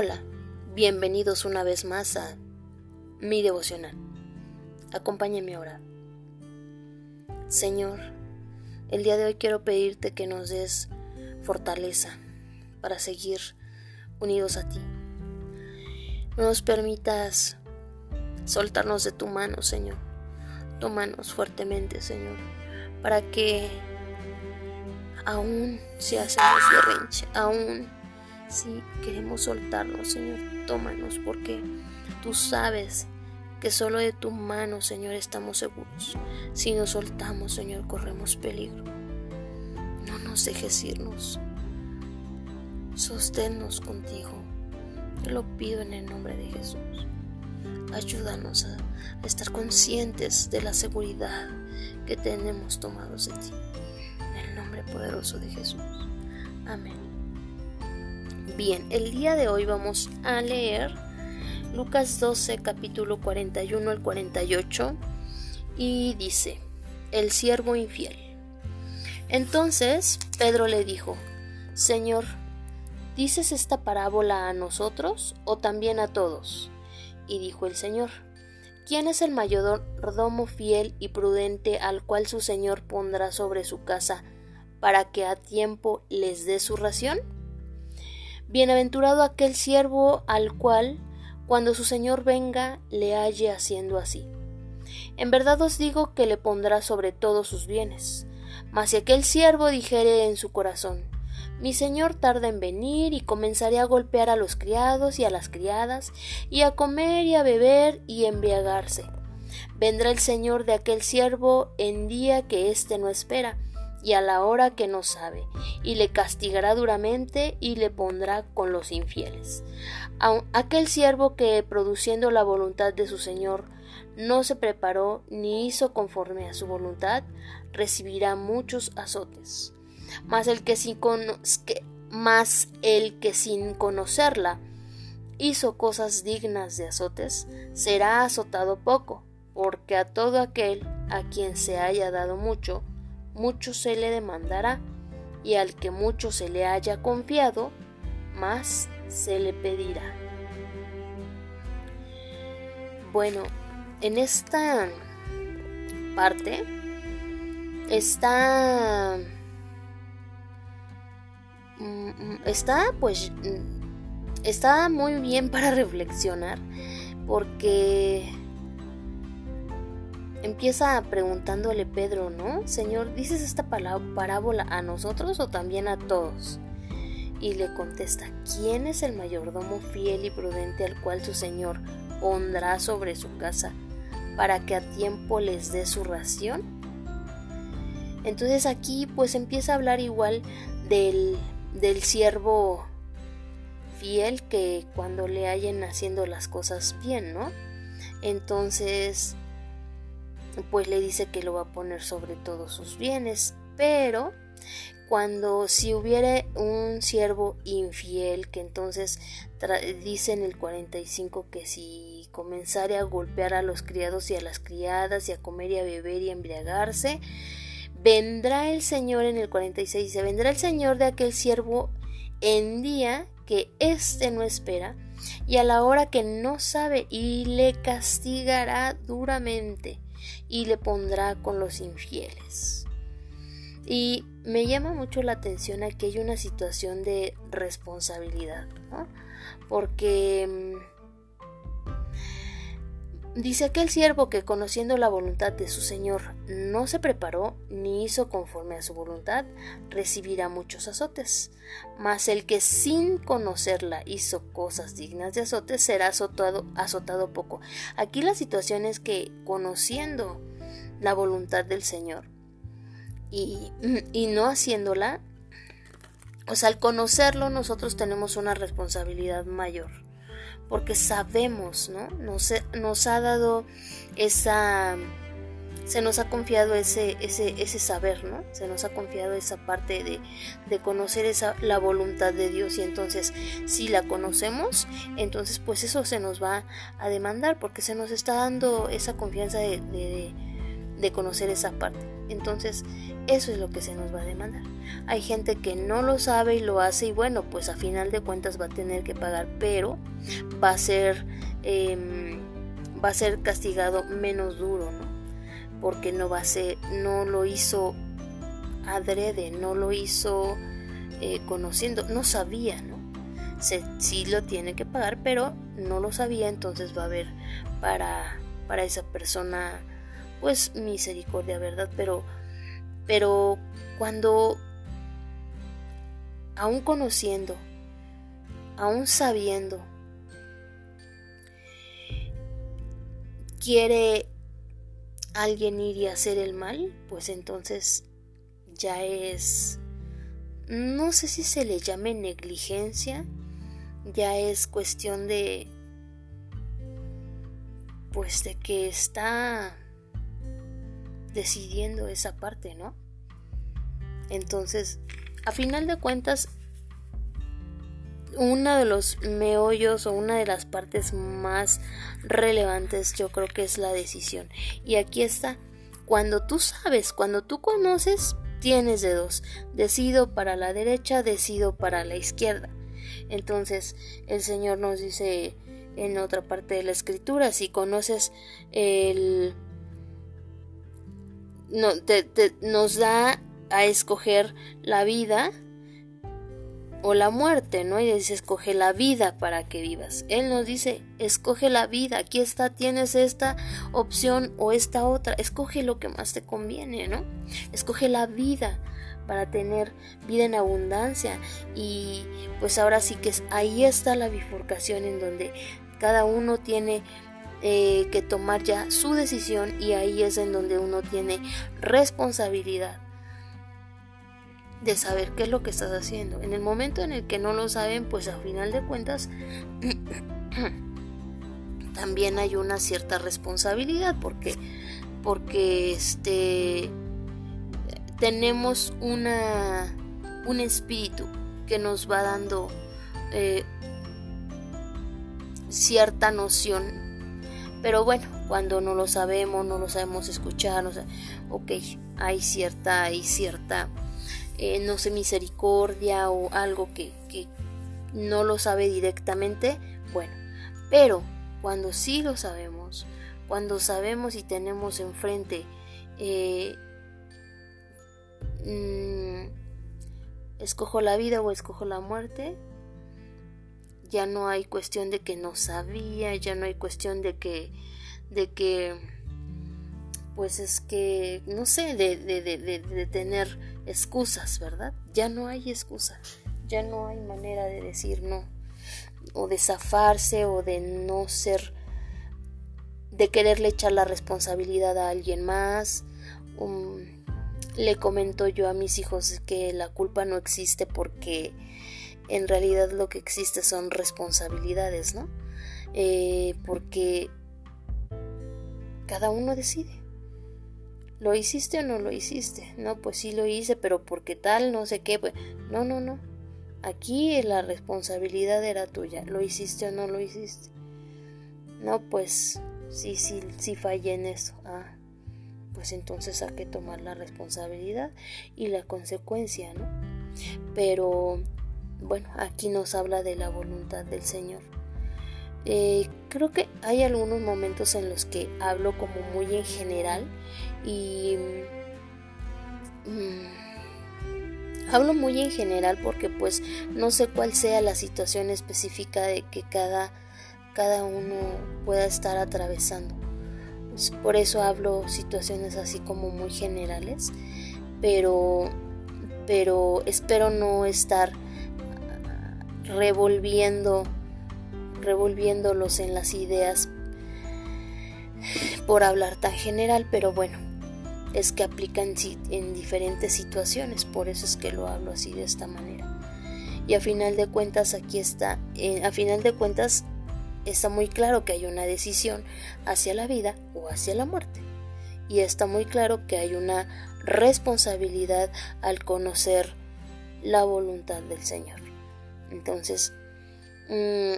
Hola, bienvenidos una vez más a mi devocional. Acompáñenme a orar. Señor, el día de hoy quiero pedirte que nos des fortaleza para seguir unidos a ti. No nos permitas soltarnos de tu mano, Señor. Tómanos fuertemente, Señor, para que aún si hacemos berrinche, aún si queremos soltarnos, Señor, tómanos, porque tú sabes que solo de tu mano, Señor, estamos seguros. Si nos soltamos, Señor, corremos peligro. No nos dejes irnos. Sosténnos contigo. Te lo pido en el nombre de Jesús. Ayúdanos a, estar conscientes de la seguridad que tenemos tomados de ti. En el nombre poderoso de Jesús. Amén. Bien, el día de hoy vamos a leer Lucas 12, capítulo 41 al 48, y dice, el siervo infiel. Entonces Pedro le dijo, Señor, ¿dices esta parábola a nosotros o también a todos? Y dijo el Señor, ¿quién es el mayordomo fiel y prudente al cual su Señor pondrá sobre su casa para que a tiempo les dé su ración? Bienaventurado aquel siervo al cual, cuando su Señor venga, le halle haciendo así. En verdad os digo que le pondrá sobre todos sus bienes. Mas si aquel siervo dijere en su corazón, mi señor tarda en venir y comenzaré a golpear a los criados y a las criadas, y a comer y a beber y embriagarse. Vendrá el señor de aquel siervo en día que éste no espera, y a la hora que no sabe, y le castigará duramente y le pondrá con los infieles. aquel siervo que, produciendo la voluntad de su Señor, no se preparó ni hizo conforme a su voluntad, recibirá muchos azotes. Mas el que sin, el que sin conocerla hizo cosas dignas de azotes, será azotado poco, porque a todo aquel a quien se haya dado mucho, mucho se le demandará, y al que mucho se le haya confiado, más se le pedirá. Bueno, en esta parte está mm, está pues está muy bien para reflexionar porque empieza preguntándole Pedro, ¿no? Señor, ¿dices esta parábola a nosotros o también a todos? Y le contesta, ¿quién es el mayordomo fiel y prudente al cual su Señor pondrá sobre su casa para que a tiempo les dé su ración? Entonces aquí pues empieza a hablar igual del, del siervo fiel que cuando le hallen haciendo las cosas bien, ¿no? Entonces pues le dice que lo va a poner sobre todos sus bienes, pero cuando si hubiere un siervo infiel, que entonces dice en el 45 que si comenzare a golpear a los criados y a las criadas y a comer y a beber y a embriagarse, vendrá el Señor en el 46 dice, vendrá el Señor de aquel siervo en día que éste no espera y a la hora que no sabe y le castigará duramente y le pondrá con los infieles. Y me llama mucho la atención aquí hay una situación de responsabilidad, porque mm, Dice aquel siervo que conociendo la voluntad de su Señor no se preparó ni hizo conforme a su voluntad, recibirá muchos azotes. Mas el que sin conocerla hizo cosas dignas de azotes será azotado, azotado poco. Aquí la situación es que conociendo la voluntad del Señor y, y no haciéndola, o sea, al conocerlo nosotros tenemos una responsabilidad mayor porque sabemos, ¿no? Nos, nos ha dado esa, se nos ha confiado ese, ese, ese saber, ¿no? Se nos ha confiado esa parte de, de, conocer esa, la voluntad de Dios y entonces si la conocemos, entonces pues eso se nos va a demandar porque se nos está dando esa confianza de, de, de conocer esa parte. Entonces, eso es lo que se nos va a demandar. Hay gente que no lo sabe y lo hace y bueno, pues a final de cuentas va a tener que pagar, pero va a ser, em, va a ser castigado menos duro, ¿no? Porque no va a ser, no lo hizo adrede, no lo hizo eh, conociendo, no sabía, ¿no? Sí lo tiene que pagar, pero no lo sabía, entonces va a haber para, para esa persona pues misericordia, ¿verdad? Pero, pero cuando, aún conociendo, aún sabiendo, quiere alguien ir y hacer el mal, pues entonces ya es, no sé si se le llame negligencia, ya es cuestión de, pues de que está decidiendo esa parte, ¿no? Entonces, a final de cuentas, uno de los meollos o una de las partes más relevantes yo creo que es la decisión. Y aquí está, cuando tú sabes, cuando tú conoces, tienes de dos. Decido para la derecha, decido para la izquierda. Entonces, el Señor nos dice en otra parte de la escritura, si conoces el no, nos da a escoger la vida o la muerte, ¿no? Y dice, escoge la vida para que vivas. Él nos dice, escoge la vida, aquí está, tienes esta opción o esta otra, escoge lo que más te conviene, ¿no? Escoge la vida para tener vida en abundancia y pues ahora sí que es, ahí está la bifurcación en donde cada uno tiene eh, que tomar ya su decisión y ahí es en donde uno tiene responsabilidad de saber qué es lo que estás haciendo. En el momento en el que no lo saben, pues a final de cuentas también hay una cierta responsabilidad porque porque este tenemos una un espíritu que nos va dando eh, cierta noción pero bueno, cuando no lo sabemos, no lo sabemos escuchar, ok, hay cierta, hay cierta, eh, no sé, misericordia o algo que, que no lo sabe directamente, bueno, pero cuando sí lo sabemos, cuando sabemos y tenemos enfrente eh, mm, escojo la vida o escojo la muerte, ya no hay cuestión de que no sabía, ya no hay cuestión de que, de que, pues es que, no sé, de, de, de, tener excusas, ¿verdad? Ya no hay excusa, ya no hay manera de decir no, o de zafarse, o de no ser, de quererle echar la responsabilidad a alguien más. Um, le comento yo a mis hijos que la culpa no existe porque en realidad lo que existe son responsabilidades, ¿no? Eh, porque cada uno decide. ¿Lo hiciste o no lo hiciste? No, pues sí lo hice, pero porque tal, no sé qué. Pues, no, no, no. Aquí la responsabilidad era tuya. ¿Lo hiciste o no lo hiciste? No, pues sí, sí, sí fallé en eso. Ah, pues entonces hay que tomar la responsabilidad y la consecuencia, ¿no? Pero bueno, aquí nos habla de la voluntad del Señor. Eh, creo que hay algunos momentos en los que hablo como muy en general y mm, hablo muy en general porque pues no sé cuál sea la situación específica de que cada, cada uno pueda estar atravesando. Pues, por eso hablo situaciones así como muy generales, pero, pero espero no estar revolviendo, revolviéndolos en las ideas por hablar tan general, pero bueno, es que aplican en diferentes situaciones, por eso es que lo hablo así de esta manera. Y a final de cuentas aquí está, eh, a final de cuentas está muy claro que hay una decisión hacia la vida o hacia la muerte. Y está muy claro que hay una responsabilidad al conocer la voluntad del Señor. Entonces, mm,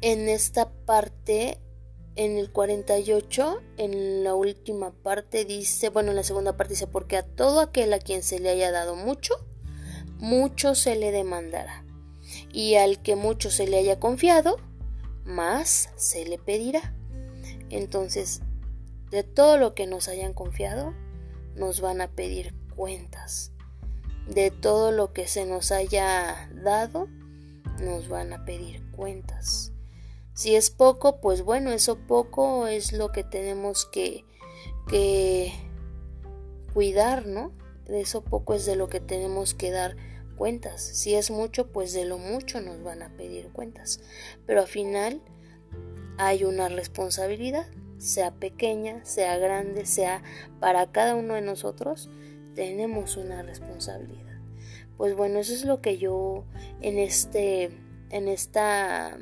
en esta parte en el 48, en la última parte dice, bueno, en la segunda parte dice, porque a todo aquel a quien se le haya dado mucho, mucho se le demandará. Y al que mucho se le haya confiado, más se le pedirá. Entonces, de todo lo que nos hayan confiado, nos van a pedir cuentas. De todo lo que se nos haya dado, nos van a pedir cuentas. Si es poco, pues bueno, eso poco es lo que tenemos que, que cuidar, ¿no? De eso poco es de lo que tenemos que dar cuentas. Si es mucho, pues de lo mucho nos van a pedir cuentas. Pero al final hay una responsabilidad, sea pequeña, sea grande, sea para cada uno de nosotros, tenemos una responsabilidad. Pues bueno, eso es lo que yo en este en esta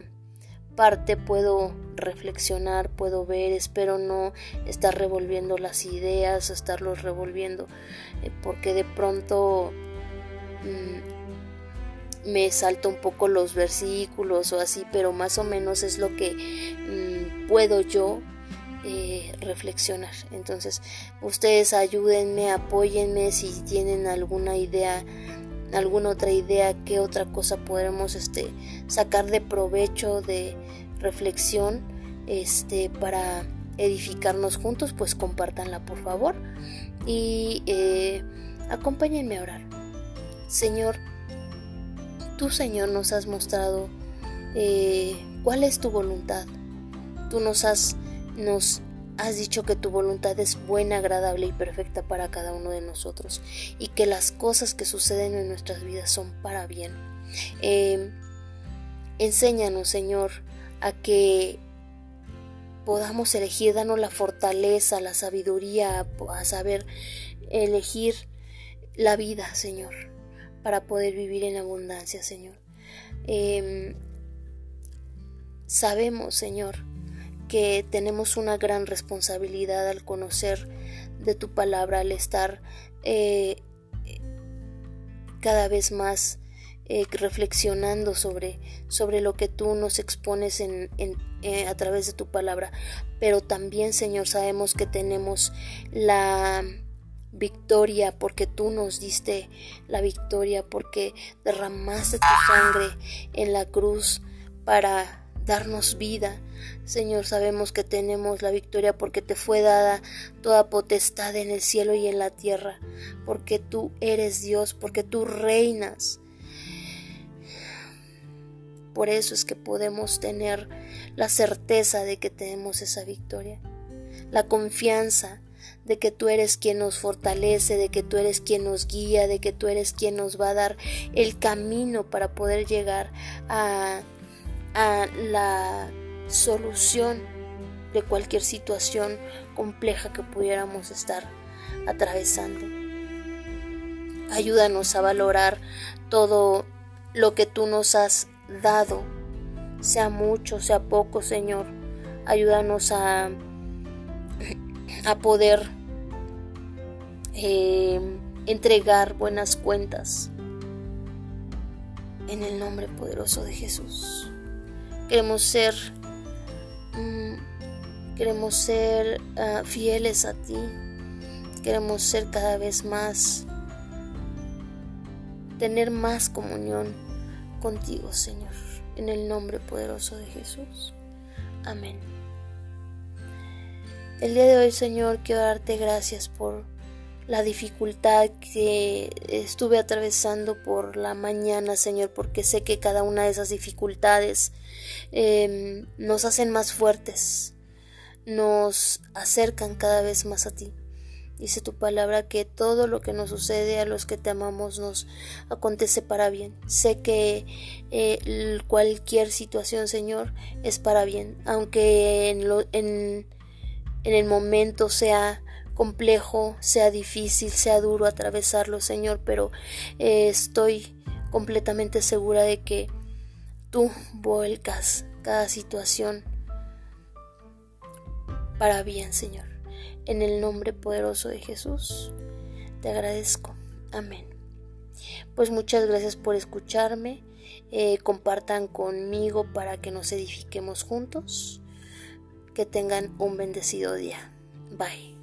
parte puedo reflexionar, puedo ver, espero no estar revolviendo las ideas, estarlos revolviendo, eh, porque de pronto mm, me salto un poco los versículos o así, pero más o menos es lo que mm, puedo yo eh, reflexionar. Entonces, ustedes ayúdenme, apóyenme si tienen alguna idea alguna otra idea, qué otra cosa podremos este, sacar de provecho, de reflexión, este, para edificarnos juntos, pues compártanla por favor y eh, acompáñenme a orar. Señor, tú Señor nos has mostrado eh, cuál es tu voluntad. Tú nos has, nos Has dicho que tu voluntad es buena, agradable y perfecta para cada uno de nosotros y que las cosas que suceden en nuestras vidas son para bien. Eh, enséñanos, Señor, a que podamos elegir, danos la fortaleza, la sabiduría, a saber elegir la vida, Señor, para poder vivir en abundancia, Señor. Eh, sabemos, Señor, que tenemos una gran responsabilidad al conocer de tu palabra, al estar eh, cada vez más eh, reflexionando sobre, sobre lo que tú nos expones en, eh, a través de tu palabra. Pero también, Señor, sabemos que tenemos la victoria porque tú nos diste la victoria, porque derramaste tu sangre en la cruz para darnos vida. Señor, sabemos que tenemos la victoria porque te fue dada toda potestad en el cielo y en la tierra, porque tú eres Dios, porque tú reinas. Por eso es que podemos tener la certeza de que tenemos esa victoria, la confianza de que tú eres quien nos fortalece, de que tú eres quien nos guía, de que tú eres quien nos va a dar el camino para poder llegar a a la solución de cualquier situación compleja que pudiéramos estar atravesando. Ayúdanos a valorar todo lo que tú nos has dado, sea mucho, sea poco, Señor. Ayúdanos a, a poder eh, entregar buenas cuentas en el nombre poderoso de Jesús. Queremos ser, mm, queremos ser ah, fieles a ti. Queremos ser cada vez más, tener más comunión contigo, Señor. En el nombre poderoso de Jesús. Amén. El día de hoy, Señor, quiero darte gracias por la dificultad que estuve atravesando por la mañana, Señor, porque sé que cada una de esas dificultades em, nos hacen más fuertes, nos acercan cada vez más a ti. Dice tu palabra que todo lo que nos sucede a los que te amamos nos acontece para bien. Sé que eh, cualquier situación, Señor, es para bien, aunque en, en, en el momento sea complejo, sea difícil, sea duro atravesarlo, Señor, pero eh, estoy completamente segura de que tú vuelcas cada situación para bien, Señor. En el nombre poderoso de Jesús, te agradezco. Amén. Pues muchas gracias por escucharme. Eh, compartan conmigo para que nos edifiquemos juntos. Que tengan un bendecido día. Bye.